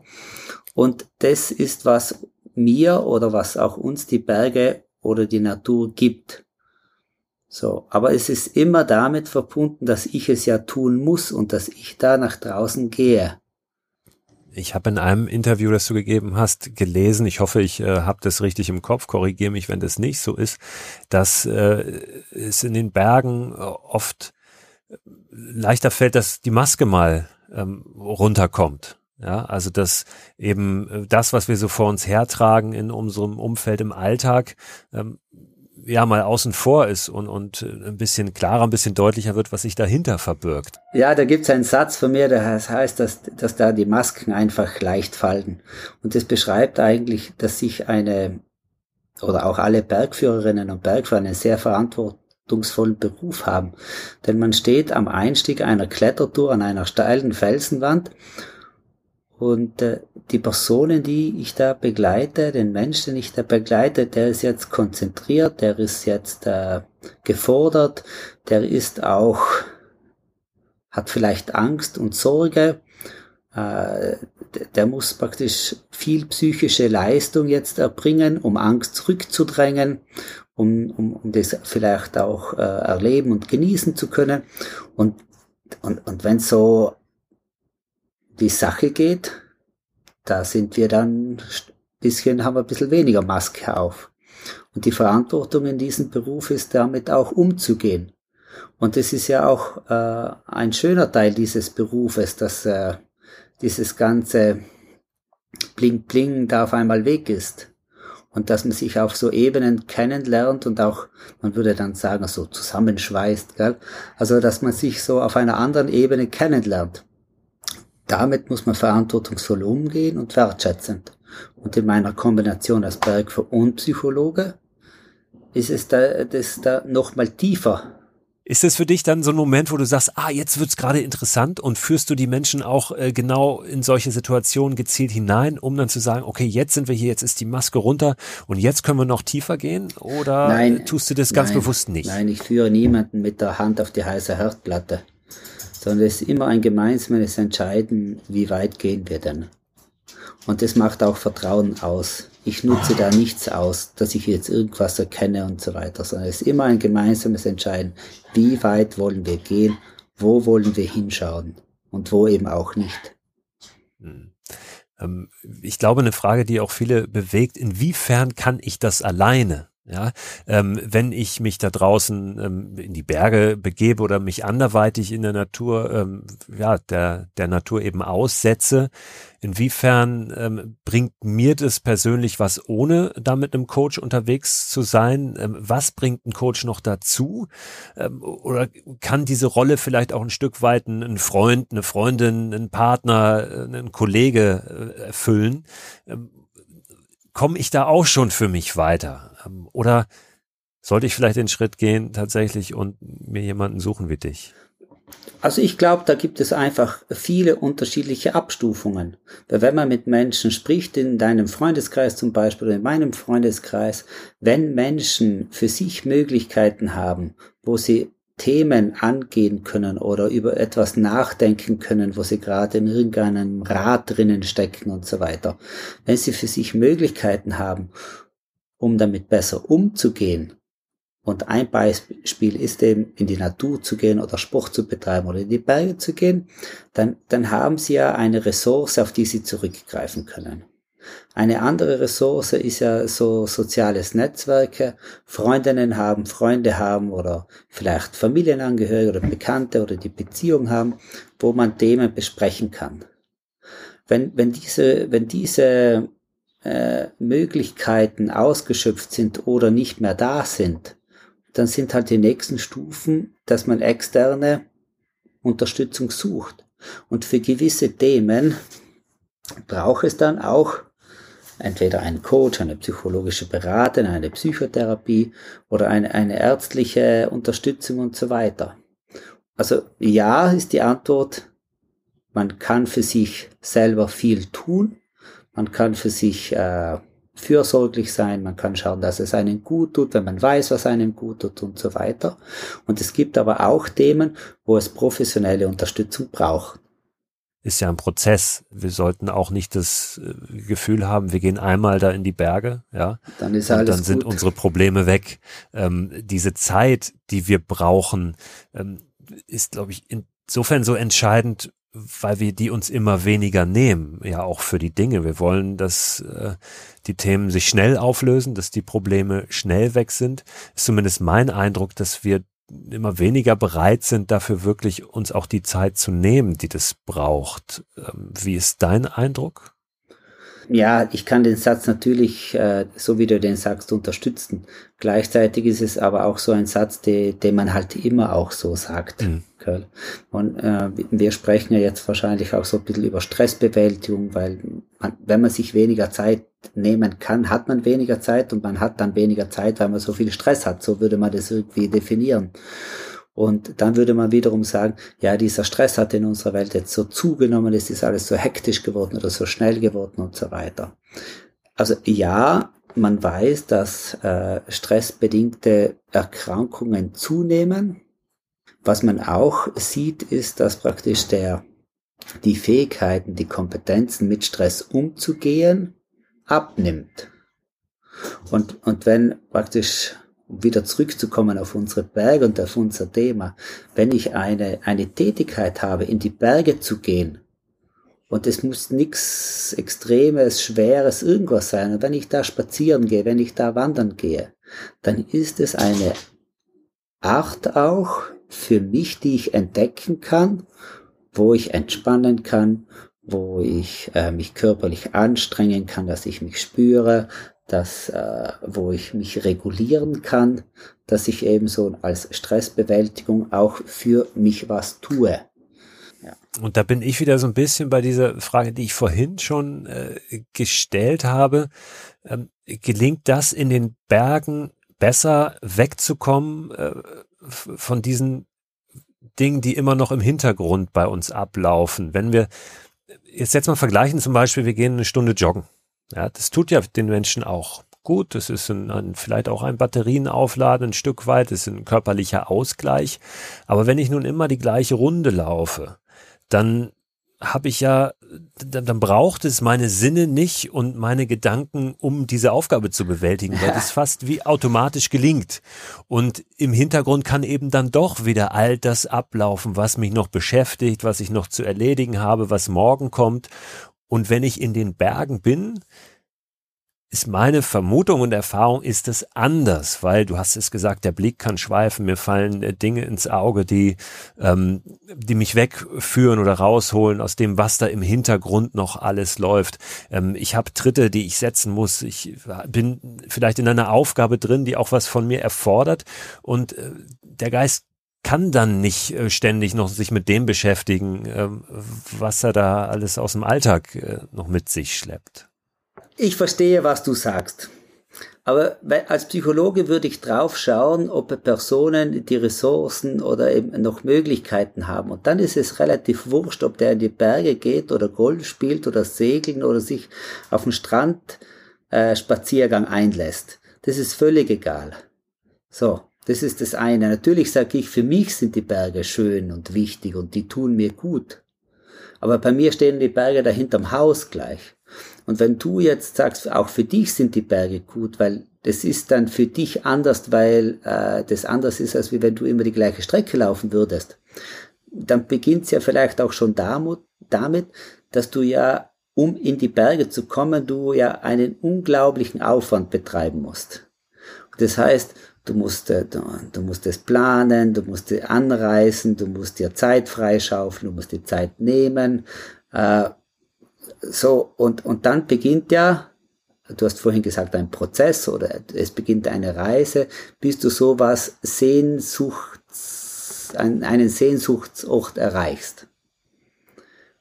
Und das ist, was mir oder was auch uns die Berge oder die Natur gibt. So, aber es ist immer damit verbunden, dass ich es ja tun muss und dass ich da nach draußen gehe. Ich habe in einem Interview, das du gegeben hast, gelesen, ich hoffe, ich äh, habe das richtig im Kopf, korrigiere mich, wenn das nicht so ist, dass äh, es in den Bergen äh, oft äh, leichter fällt, dass die Maske mal ähm, runterkommt. Ja, also dass eben äh, das, was wir so vor uns hertragen in unserem Umfeld im Alltag, ähm, ja mal außen vor ist und, und ein bisschen klarer, ein bisschen deutlicher wird, was sich dahinter verbirgt. Ja, da gibt's einen Satz von mir, der heißt, dass, dass da die Masken einfach leicht fallen. Und das beschreibt eigentlich, dass sich eine oder auch alle Bergführerinnen und Bergführer einen sehr verantwortungsvollen Beruf haben. Denn man steht am Einstieg einer Klettertour an einer steilen Felsenwand und äh, die Personen, die ich da begleite, den Menschen, den ich da begleite, der ist jetzt konzentriert, der ist jetzt äh, gefordert, der ist auch, hat vielleicht Angst und Sorge, äh, der muss praktisch viel psychische Leistung jetzt erbringen, um Angst zurückzudrängen, um, um, um das vielleicht auch äh, erleben und genießen zu können. Und, und, und wenn so die Sache geht, da sind wir dann bisschen, haben wir ein bisschen weniger Maske auf. Und die Verantwortung in diesem Beruf ist damit auch umzugehen. Und das ist ja auch äh, ein schöner Teil dieses Berufes, dass äh, dieses ganze Bling Bling da auf einmal weg ist. Und dass man sich auf so Ebenen kennenlernt und auch, man würde dann sagen, so zusammenschweißt. Gell? Also, dass man sich so auf einer anderen Ebene kennenlernt damit muss man verantwortungsvoll umgehen und wertschätzend. Und in meiner Kombination als Bergführer und Psychologe ist es da, das da nochmal tiefer. Ist es für dich dann so ein Moment, wo du sagst, ah, jetzt wird's gerade interessant und führst du die Menschen auch äh, genau in solche Situationen gezielt hinein, um dann zu sagen, okay, jetzt sind wir hier, jetzt ist die Maske runter und jetzt können wir noch tiefer gehen? Oder nein, tust du das ganz nein, bewusst nicht? Nein, ich führe niemanden mit der Hand auf die heiße Herdplatte sondern es ist immer ein gemeinsames Entscheiden, wie weit gehen wir denn. Und das macht auch Vertrauen aus. Ich nutze da nichts aus, dass ich jetzt irgendwas erkenne und so weiter, sondern es ist immer ein gemeinsames Entscheiden, wie weit wollen wir gehen, wo wollen wir hinschauen. und wo eben auch nicht. Hm. Ähm, ich glaube, eine Frage, die auch viele bewegt, inwiefern kann ich das alleine? Ja, ähm, wenn ich mich da draußen ähm, in die Berge begebe oder mich anderweitig in der Natur, ähm, ja, der, der Natur eben aussetze, inwiefern ähm, bringt mir das persönlich was, ohne da mit einem Coach unterwegs zu sein? Ähm, was bringt ein Coach noch dazu? Ähm, oder kann diese Rolle vielleicht auch ein Stück weit ein, Freund, eine Freundin, ein Partner, äh, ein Kollege äh, erfüllen? Komme ich da auch schon für mich weiter? Oder sollte ich vielleicht den Schritt gehen tatsächlich und mir jemanden suchen wie dich? Also ich glaube, da gibt es einfach viele unterschiedliche Abstufungen. Weil wenn man mit Menschen spricht, in deinem Freundeskreis zum Beispiel oder in meinem Freundeskreis, wenn Menschen für sich Möglichkeiten haben, wo sie Themen angehen können oder über etwas nachdenken können, wo sie gerade in irgendeinem Rad drinnen stecken und so weiter. Wenn sie für sich Möglichkeiten haben, um damit besser umzugehen, und ein Beispiel ist eben, in die Natur zu gehen oder Sport zu betreiben oder in die Berge zu gehen, dann, dann haben sie ja eine Ressource, auf die sie zurückgreifen können. Eine andere Ressource ist ja so soziales Netzwerke, Freundinnen haben, Freunde haben oder vielleicht Familienangehörige oder Bekannte oder die Beziehung haben, wo man Themen besprechen kann. Wenn, wenn diese, wenn diese äh, Möglichkeiten ausgeschöpft sind oder nicht mehr da sind, dann sind halt die nächsten Stufen, dass man externe Unterstützung sucht. Und für gewisse Themen braucht es dann auch entweder einen Coach, eine psychologische Beratung, eine Psychotherapie oder eine, eine ärztliche Unterstützung und so weiter. Also ja ist die Antwort, man kann für sich selber viel tun, man kann für sich äh, fürsorglich sein, man kann schauen, dass es einem gut tut, wenn man weiß, was einem gut tut und so weiter. Und es gibt aber auch Themen, wo es professionelle Unterstützung braucht ist ja ein Prozess. Wir sollten auch nicht das äh, Gefühl haben, wir gehen einmal da in die Berge, ja. Dann ist alles und dann sind gut. unsere Probleme weg. Ähm, diese Zeit, die wir brauchen, ähm, ist, glaube ich, insofern so entscheidend, weil wir die uns immer weniger nehmen, ja auch für die Dinge. Wir wollen, dass äh, die Themen sich schnell auflösen, dass die Probleme schnell weg sind. Ist zumindest mein Eindruck, dass wir immer weniger bereit sind, dafür wirklich uns auch die Zeit zu nehmen, die das braucht. Ähm, wie ist dein Eindruck? Ja, ich kann den Satz natürlich, äh, so wie du den sagst, unterstützen. Gleichzeitig ist es aber auch so ein Satz, den, den man halt immer auch so sagt. Mhm. Und äh, wir sprechen ja jetzt wahrscheinlich auch so ein bisschen über Stressbewältigung, weil man, wenn man sich weniger Zeit nehmen kann, hat man weniger Zeit und man hat dann weniger Zeit, weil man so viel Stress hat. So würde man das irgendwie definieren. Und dann würde man wiederum sagen, ja, dieser Stress hat in unserer Welt jetzt so zugenommen, es ist alles so hektisch geworden oder so schnell geworden und so weiter. Also ja, man weiß, dass äh, stressbedingte Erkrankungen zunehmen. Was man auch sieht, ist, dass praktisch der, die Fähigkeiten, die Kompetenzen mit Stress umzugehen, abnimmt. Und, und wenn praktisch wieder zurückzukommen auf unsere Berge und auf unser Thema, wenn ich eine, eine Tätigkeit habe, in die Berge zu gehen, und es muss nichts Extremes, Schweres, irgendwas sein, und wenn ich da spazieren gehe, wenn ich da wandern gehe, dann ist es eine Art auch für mich, die ich entdecken kann, wo ich entspannen kann, wo ich äh, mich körperlich anstrengen kann, dass ich mich spüre, dass, äh, wo ich mich regulieren kann, dass ich eben so als Stressbewältigung auch für mich was tue. Ja. Und da bin ich wieder so ein bisschen bei dieser Frage, die ich vorhin schon äh, gestellt habe. Ähm, gelingt das in den Bergen besser wegzukommen äh, von diesen Dingen, die immer noch im Hintergrund bei uns ablaufen? Wenn wir jetzt jetzt mal vergleichen, zum Beispiel, wir gehen eine Stunde joggen ja, das tut ja den Menschen auch gut. Das ist ein, ein, vielleicht auch ein Batterienaufladen ein Stück weit. Das ist ein körperlicher Ausgleich. Aber wenn ich nun immer die gleiche Runde laufe, dann habe ich ja, dann, dann braucht es meine Sinne nicht und meine Gedanken, um diese Aufgabe zu bewältigen, weil das fast wie automatisch gelingt. Und im Hintergrund kann eben dann doch wieder all das ablaufen, was mich noch beschäftigt, was ich noch zu erledigen habe, was morgen kommt. Und wenn ich in den Bergen bin, ist meine Vermutung und Erfahrung ist es anders, weil du hast es gesagt, der Blick kann schweifen, mir fallen äh, Dinge ins Auge, die, ähm, die mich wegführen oder rausholen aus dem, was da im Hintergrund noch alles läuft. Ähm, ich habe Tritte, die ich setzen muss. Ich bin vielleicht in einer Aufgabe drin, die auch was von mir erfordert und äh, der Geist kann dann nicht äh, ständig noch sich mit dem beschäftigen, äh, was er da alles aus dem Alltag äh, noch mit sich schleppt. Ich verstehe, was du sagst. Aber als Psychologe würde ich drauf schauen, ob Personen die Ressourcen oder eben noch Möglichkeiten haben. Und dann ist es relativ wurscht, ob der in die Berge geht oder Golf spielt oder segeln oder sich auf dem Strand äh, Spaziergang einlässt. Das ist völlig egal. So, das ist das eine. Natürlich sage ich, für mich sind die Berge schön und wichtig und die tun mir gut. Aber bei mir stehen die Berge da hinterm Haus gleich. Und wenn du jetzt sagst, auch für dich sind die Berge gut, weil das ist dann für dich anders, weil äh, das anders ist, als wenn du immer die gleiche Strecke laufen würdest, dann beginnt es ja vielleicht auch schon damit, dass du ja, um in die Berge zu kommen, du ja einen unglaublichen Aufwand betreiben musst. Das heißt, du musst, äh, du, musst es planen, du musst anreisen, du musst dir Zeit freischaufeln, du musst die Zeit nehmen, äh, so, und, und dann beginnt ja, du hast vorhin gesagt, ein Prozess oder es beginnt eine Reise, bis du sowas Sehnsuchts, einen Sehnsuchtsort erreichst.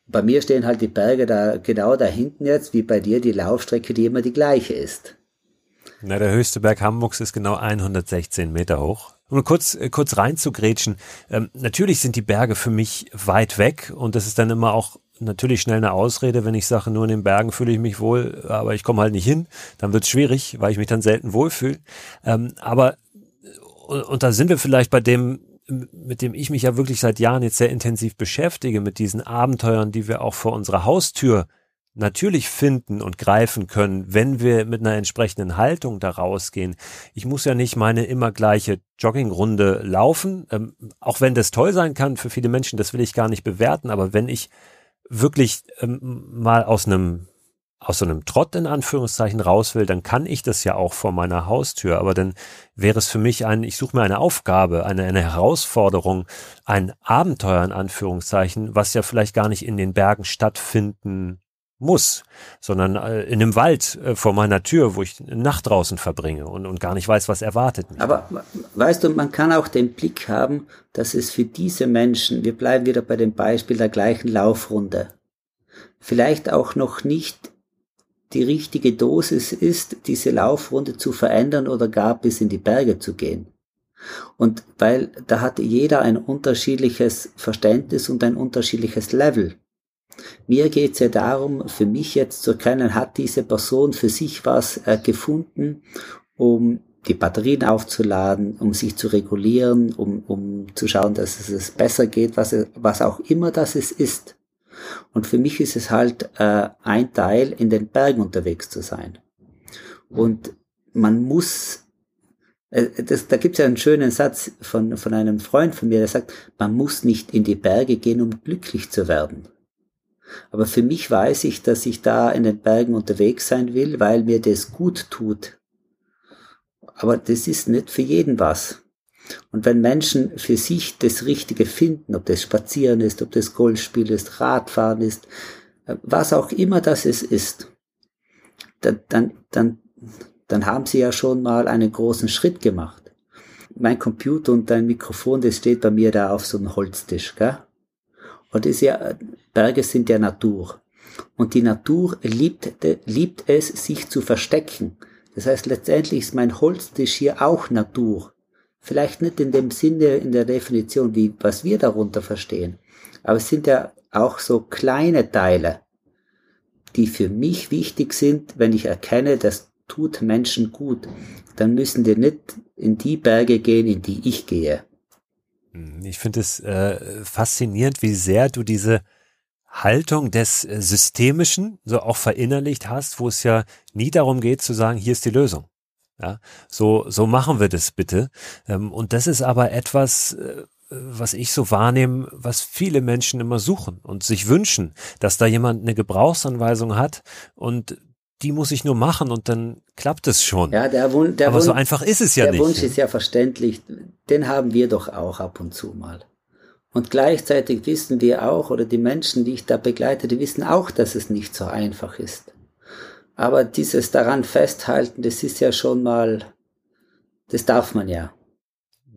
Bei mir stehen halt die Berge da genau da hinten jetzt, wie bei dir die Laufstrecke, die immer die gleiche ist. Na, der höchste Berg Hamburgs ist genau 116 Meter hoch. Um kurz, äh, kurz reinzugrätschen, ähm, natürlich sind die Berge für mich weit weg und das ist dann immer auch natürlich schnell eine Ausrede, wenn ich sage, nur in den Bergen fühle ich mich wohl, aber ich komme halt nicht hin, dann wird es schwierig, weil ich mich dann selten wohlfühle. Ähm, aber und, und da sind wir vielleicht bei dem, mit dem ich mich ja wirklich seit Jahren jetzt sehr intensiv beschäftige, mit diesen Abenteuern, die wir auch vor unserer Haustür natürlich finden und greifen können, wenn wir mit einer entsprechenden Haltung da rausgehen. Ich muss ja nicht meine immer gleiche Joggingrunde laufen, ähm, auch wenn das toll sein kann für viele Menschen, das will ich gar nicht bewerten, aber wenn ich wirklich ähm, mal aus einem aus so einem Trott in Anführungszeichen raus will, dann kann ich das ja auch vor meiner Haustür. Aber dann wäre es für mich ein, ich suche mir eine Aufgabe, eine, eine Herausforderung, ein Abenteuer in Anführungszeichen, was ja vielleicht gar nicht in den Bergen stattfinden muss, sondern äh, in einem Wald äh, vor meiner Tür, wo ich Nacht draußen verbringe und, und gar nicht weiß, was erwartet mich. Aber weißt du, man kann auch den Blick haben, dass es für diese Menschen, wir bleiben wieder bei dem Beispiel der gleichen Laufrunde, vielleicht auch noch nicht die richtige Dosis ist, diese Laufrunde zu verändern oder gar bis in die Berge zu gehen. Und weil da hat jeder ein unterschiedliches Verständnis und ein unterschiedliches Level. Mir geht's ja darum, für mich jetzt zu erkennen, hat diese Person für sich was äh, gefunden, um die Batterien aufzuladen, um sich zu regulieren, um, um zu schauen, dass es es besser geht, was, was auch immer das es ist. Und für mich ist es halt äh, ein Teil, in den Bergen unterwegs zu sein. Und man muss, äh, das, da gibt es ja einen schönen Satz von, von einem Freund von mir, der sagt, man muss nicht in die Berge gehen, um glücklich zu werden. Aber für mich weiß ich, dass ich da in den Bergen unterwegs sein will, weil mir das gut tut. Aber das ist nicht für jeden was. Und wenn Menschen für sich das Richtige finden, ob das Spazieren ist, ob das Golfspiel ist, Radfahren ist, was auch immer das es ist, dann, dann, dann, dann haben sie ja schon mal einen großen Schritt gemacht. Mein Computer und dein Mikrofon, das steht bei mir da auf so einem Holztisch, gell? Und ist ja, Berge sind ja Natur. Und die Natur liebt, liebt es, sich zu verstecken. Das heißt, letztendlich ist mein Holztisch hier auch Natur. Vielleicht nicht in dem Sinne, in der Definition, wie, was wir darunter verstehen. Aber es sind ja auch so kleine Teile, die für mich wichtig sind, wenn ich erkenne, das tut Menschen gut. Dann müssen die nicht in die Berge gehen, in die ich gehe. Hm, ich finde es äh, faszinierend, wie sehr du diese Haltung des äh, Systemischen so auch verinnerlicht hast, wo es ja nie darum geht zu sagen, hier ist die Lösung. Ja, so, so machen wir das bitte. Ähm, und das ist aber etwas, äh, was ich so wahrnehme, was viele Menschen immer suchen und sich wünschen, dass da jemand eine Gebrauchsanweisung hat und die muss ich nur machen und dann klappt es schon. Ja, der Wunsch, der aber Wunsch, so einfach ist es ja der nicht. Der Wunsch ist ja verständlich. Den haben wir doch auch ab und zu mal. Und gleichzeitig wissen wir auch, oder die Menschen, die ich da begleite, die wissen auch, dass es nicht so einfach ist. Aber dieses daran festhalten, das ist ja schon mal, das darf man ja.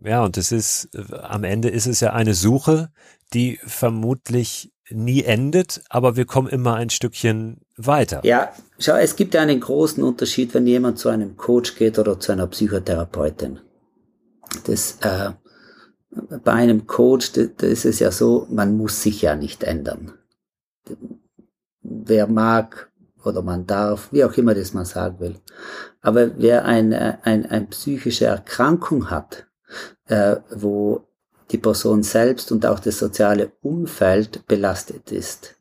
Ja, und es ist, am Ende ist es ja eine Suche, die vermutlich nie endet, aber wir kommen immer ein Stückchen weiter. Ja, schau, es gibt ja einen großen Unterschied, wenn jemand zu einem Coach geht oder zu einer Psychotherapeutin. Das, äh, bei einem Coach, da, da ist es ja so, man muss sich ja nicht ändern. Wer mag oder man darf, wie auch immer das man sagen will. Aber wer eine, eine, eine psychische Erkrankung hat, äh, wo die Person selbst und auch das soziale Umfeld belastet ist,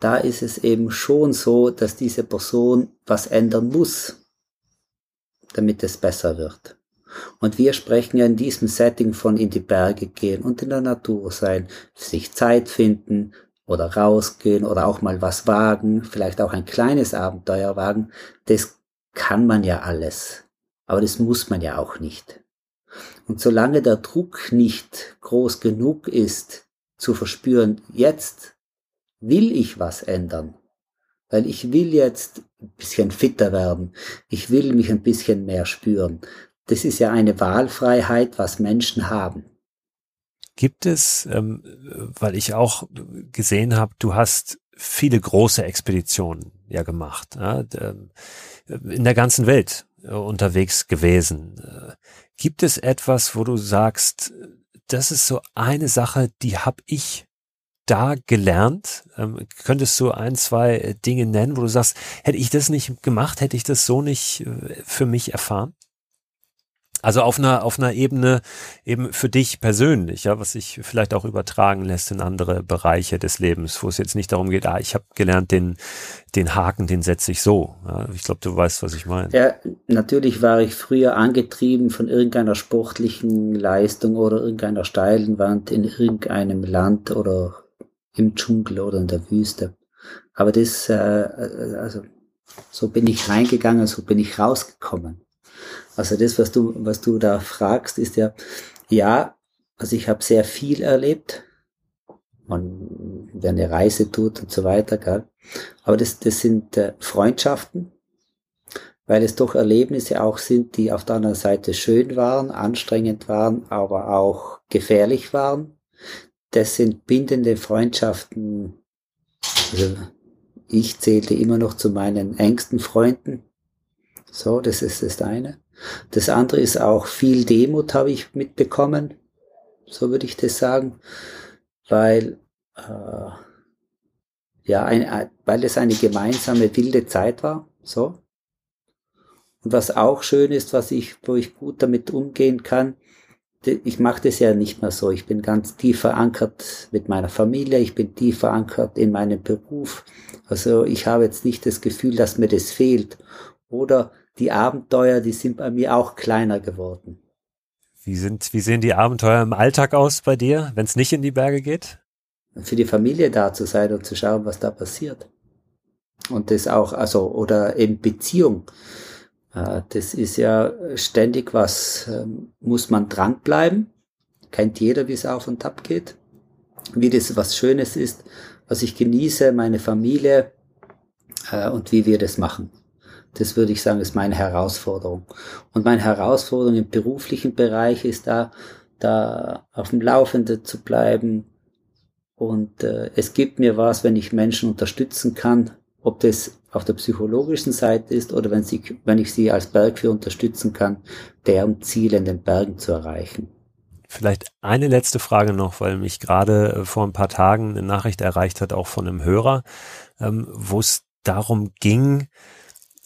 da ist es eben schon so, dass diese Person was ändern muss, damit es besser wird. Und wir sprechen ja in diesem Setting von in die Berge gehen und in der Natur sein, sich Zeit finden oder rausgehen oder auch mal was wagen, vielleicht auch ein kleines Abenteuer wagen. Das kann man ja alles. Aber das muss man ja auch nicht. Und solange der Druck nicht groß genug ist, zu verspüren, jetzt will ich was ändern, weil ich will jetzt ein bisschen fitter werden, ich will mich ein bisschen mehr spüren. Das ist ja eine Wahlfreiheit, was Menschen haben. Gibt es, ähm, weil ich auch gesehen habe, du hast viele große Expeditionen ja gemacht, ja, ähm, in der ganzen Welt äh, unterwegs gewesen. Gibt es etwas, wo du sagst, das ist so eine Sache, die habe ich da gelernt? Ähm, könntest du ein, zwei Dinge nennen, wo du sagst, hätte ich das nicht gemacht, hätte ich das so nicht äh, für mich erfahren? Also auf einer, auf einer Ebene eben für dich persönlich, ja, was sich vielleicht auch übertragen lässt in andere Bereiche des Lebens, wo es jetzt nicht darum geht, ah, ich habe gelernt, den, den Haken, den setze ich so. Ja, ich glaube, du weißt, was ich meine. Ja, natürlich war ich früher angetrieben von irgendeiner sportlichen Leistung oder irgendeiner steilen Wand in irgendeinem Land oder im Dschungel oder in der Wüste. Aber das, äh, also so bin ich reingegangen, so bin ich rausgekommen. Also das, was du, was du da fragst, ist ja, ja, also ich habe sehr viel erlebt. Man, wer eine Reise tut und so weiter, gell? aber das, das sind äh, Freundschaften, weil es doch Erlebnisse auch sind, die auf der anderen Seite schön waren, anstrengend waren, aber auch gefährlich waren. Das sind bindende Freundschaften. Also ich zählte immer noch zu meinen engsten Freunden. So, das ist das eine. Das andere ist auch viel Demut habe ich mitbekommen. So würde ich das sagen. Weil, äh, ja, ein, weil es eine gemeinsame wilde Zeit war. So. Und was auch schön ist, was ich, wo ich gut damit umgehen kann, ich mache das ja nicht mehr so. Ich bin ganz tief verankert mit meiner Familie, ich bin tief verankert in meinem Beruf. Also ich habe jetzt nicht das Gefühl, dass mir das fehlt. Oder die Abenteuer, die sind bei mir auch kleiner geworden. Wie sind, wie sehen die Abenteuer im Alltag aus bei dir, wenn es nicht in die Berge geht? Für die Familie da zu sein und zu schauen, was da passiert. Und das auch, also, oder in Beziehung. Äh, das ist ja ständig was, ähm, muss man dranbleiben. Kennt jeder, wie es auf und ab geht. Wie das was Schönes ist, was ich genieße, meine Familie äh, und wie wir das machen. Das würde ich sagen, ist meine Herausforderung. Und meine Herausforderung im beruflichen Bereich ist da, da auf dem Laufenden zu bleiben. Und äh, es gibt mir was, wenn ich Menschen unterstützen kann, ob das auf der psychologischen Seite ist oder wenn, sie, wenn ich sie als Bergführer unterstützen kann, deren Ziele in den Bergen zu erreichen. Vielleicht eine letzte Frage noch, weil mich gerade äh, vor ein paar Tagen eine Nachricht erreicht hat, auch von einem Hörer, ähm, wo es darum ging,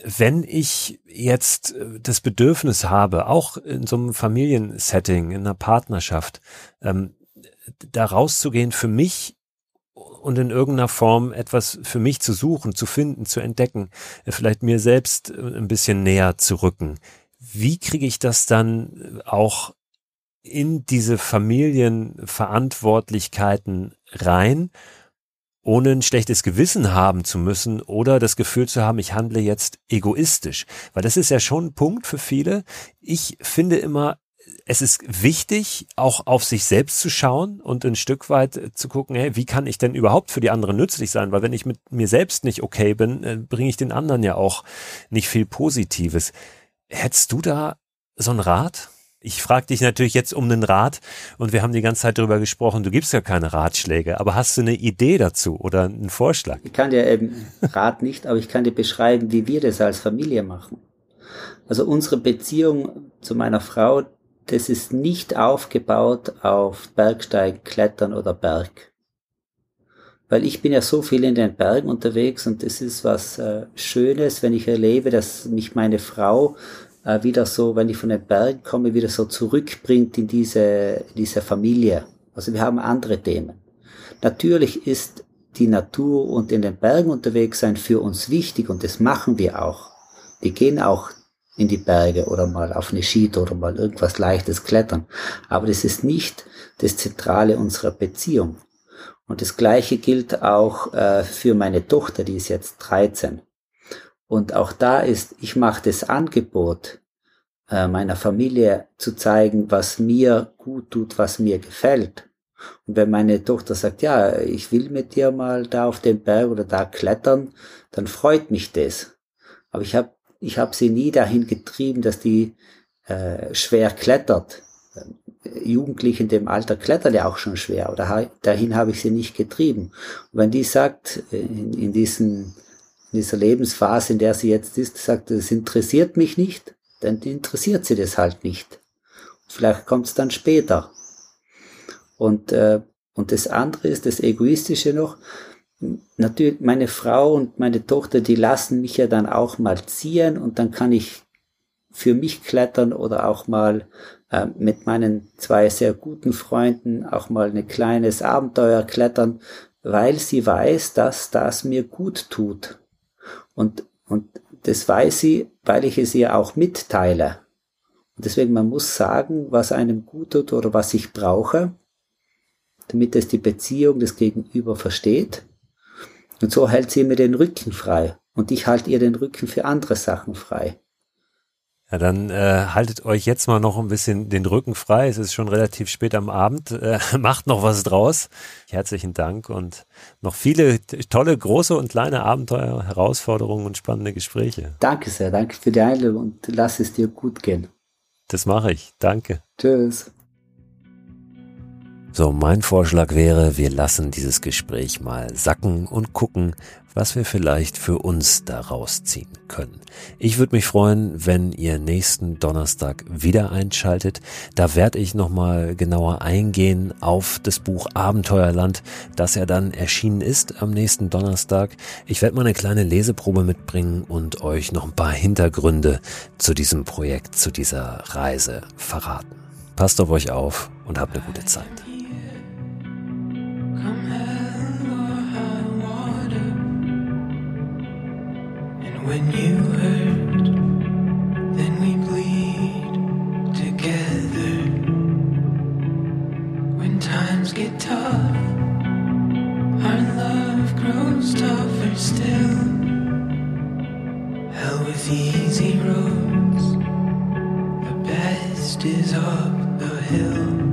wenn ich jetzt äh, das Bedürfnis habe, auch in so einem Familiensetting, in einer Partnerschaft, ähm, da rauszugehen für mich und in irgendeiner Form etwas für mich zu suchen, zu finden, zu entdecken, vielleicht mir selbst ein bisschen näher zu rücken. Wie kriege ich das dann auch in diese Familienverantwortlichkeiten rein, ohne ein schlechtes Gewissen haben zu müssen oder das Gefühl zu haben, ich handle jetzt egoistisch. Weil das ist ja schon ein Punkt für viele. Ich finde immer, es ist wichtig, auch auf sich selbst zu schauen und ein Stück weit zu gucken, hey, wie kann ich denn überhaupt für die anderen nützlich sein? Weil wenn ich mit mir selbst nicht okay bin, äh, bringe ich den anderen ja auch nicht viel Positives. Hättest du da so einen Rat? Ich frage dich natürlich jetzt um einen Rat und wir haben die ganze Zeit darüber gesprochen, du gibst ja keine Ratschläge, aber hast du eine Idee dazu oder einen Vorschlag? Ich kann dir eben Rat nicht, aber ich kann dir beschreiben, wie wir das als Familie machen. Also unsere Beziehung zu meiner Frau, das ist nicht aufgebaut auf Bergsteigen, Klettern oder Berg. Weil ich bin ja so viel in den Bergen unterwegs und es ist was äh, Schönes, wenn ich erlebe, dass mich meine Frau äh, wieder so, wenn ich von den Bergen komme, wieder so zurückbringt in diese, diese Familie. Also wir haben andere Themen. Natürlich ist die Natur und in den Bergen unterwegs sein für uns wichtig und das machen wir auch. Wir gehen auch in die Berge oder mal auf eine Skitour oder mal irgendwas leichtes klettern. Aber das ist nicht das Zentrale unserer Beziehung. Und das Gleiche gilt auch äh, für meine Tochter, die ist jetzt 13. Und auch da ist, ich mache das Angebot äh, meiner Familie zu zeigen, was mir gut tut, was mir gefällt. Und wenn meine Tochter sagt, ja, ich will mit dir mal da auf den Berg oder da klettern, dann freut mich das. Aber ich habe ich hab sie nie dahin getrieben, dass die äh, schwer klettert. Jugendliche in dem Alter klettern ja auch schon schwer, oder dahin habe ich sie nicht getrieben. Und wenn die sagt, in, in diesen in dieser Lebensphase, in der sie jetzt ist, sagt, das interessiert mich nicht, dann interessiert sie das halt nicht. Vielleicht kommt es dann später. Und, äh, und das andere ist, das Egoistische noch, natürlich meine Frau und meine Tochter, die lassen mich ja dann auch mal ziehen und dann kann ich für mich klettern oder auch mal äh, mit meinen zwei sehr guten Freunden auch mal ein kleines Abenteuer klettern, weil sie weiß, dass das mir gut tut. Und, und das weiß sie, weil ich es ihr auch mitteile. Und deswegen, man muss sagen, was einem gut tut oder was ich brauche, damit es die Beziehung des Gegenüber versteht. Und so hält sie mir den Rücken frei. Und ich halte ihr den Rücken für andere Sachen frei. Ja, dann äh, haltet euch jetzt mal noch ein bisschen den Rücken frei. Es ist schon relativ spät am Abend. Äh, macht noch was draus. Herzlichen Dank und noch viele tolle, große und kleine Abenteuer, Herausforderungen und spannende Gespräche. Danke sehr, danke für die Einladung und lass es dir gut gehen. Das mache ich. Danke. Tschüss. So, mein Vorschlag wäre, wir lassen dieses Gespräch mal sacken und gucken, was wir vielleicht für uns daraus ziehen können. Ich würde mich freuen, wenn ihr nächsten Donnerstag wieder einschaltet. Da werde ich nochmal genauer eingehen auf das Buch Abenteuerland, das ja dann erschienen ist am nächsten Donnerstag. Ich werde mal eine kleine Leseprobe mitbringen und euch noch ein paar Hintergründe zu diesem Projekt, zu dieser Reise verraten. Passt auf euch auf und habt eine gute Zeit. When you hurt, then we bleed together. When times get tough, our love grows tougher still. Hell with easy roads, the best is up the hill.